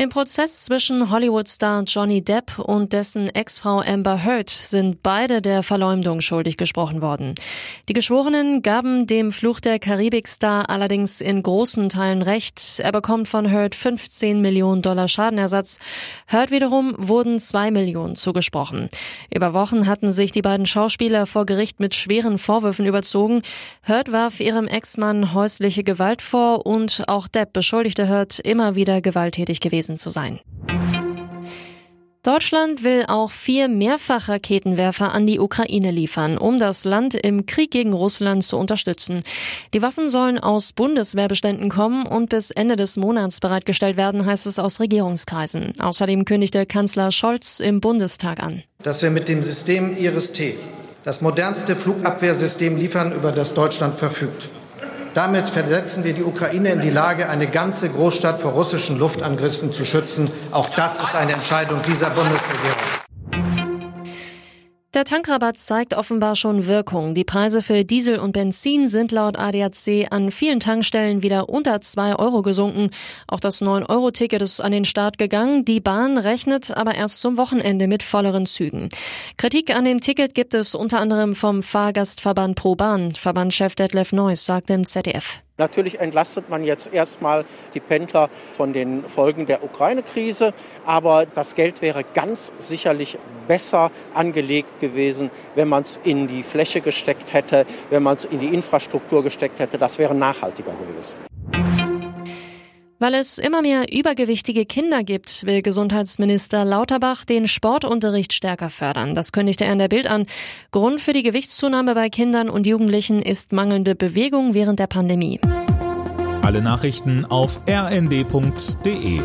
Im Prozess zwischen Hollywood-Star Johnny Depp und dessen Ex-Frau Amber Heard sind beide der Verleumdung schuldig gesprochen worden. Die Geschworenen gaben dem Fluch der Karibik-Star allerdings in großen Teilen recht. Er bekommt von Heard 15 Millionen Dollar Schadenersatz. Heard wiederum wurden zwei Millionen zugesprochen. Über Wochen hatten sich die beiden Schauspieler vor Gericht mit schweren Vorwürfen überzogen. Heard warf ihrem Ex-Mann häusliche Gewalt vor und auch Depp beschuldigte Heard immer wieder gewalttätig gewesen gewesen zu sein. Deutschland will auch vier Mehrfachraketenwerfer an die Ukraine liefern, um das Land im Krieg gegen Russland zu unterstützen. Die Waffen sollen aus Bundeswehrbeständen kommen und bis Ende des Monats bereitgestellt werden, heißt es aus Regierungskreisen. Außerdem kündigte Kanzler Scholz im Bundestag an. Dass wir mit dem System Iris-T das modernste Flugabwehrsystem liefern, über das Deutschland verfügt. Damit versetzen wir die Ukraine in die Lage, eine ganze Großstadt vor russischen Luftangriffen zu schützen. Auch das ist eine Entscheidung dieser Bundesregierung. Der Tankrabatt zeigt offenbar schon Wirkung. Die Preise für Diesel und Benzin sind laut ADAC an vielen Tankstellen wieder unter zwei Euro gesunken. Auch das 9-Euro-Ticket ist an den Start gegangen. Die Bahn rechnet aber erst zum Wochenende mit volleren Zügen. Kritik an dem Ticket gibt es unter anderem vom Fahrgastverband ProBahn. Verbandchef Detlef Neuss sagt im ZDF. Natürlich entlastet man jetzt erstmal die Pendler von den Folgen der Ukraine-Krise, aber das Geld wäre ganz sicherlich besser angelegt gewesen, wenn man es in die Fläche gesteckt hätte, wenn man es in die Infrastruktur gesteckt hätte. Das wäre nachhaltiger gewesen. Weil es immer mehr übergewichtige Kinder gibt, will Gesundheitsminister Lauterbach den Sportunterricht stärker fördern. Das kündigte er in der Bild an. Grund für die Gewichtszunahme bei Kindern und Jugendlichen ist mangelnde Bewegung während der Pandemie. Alle Nachrichten auf rnd.de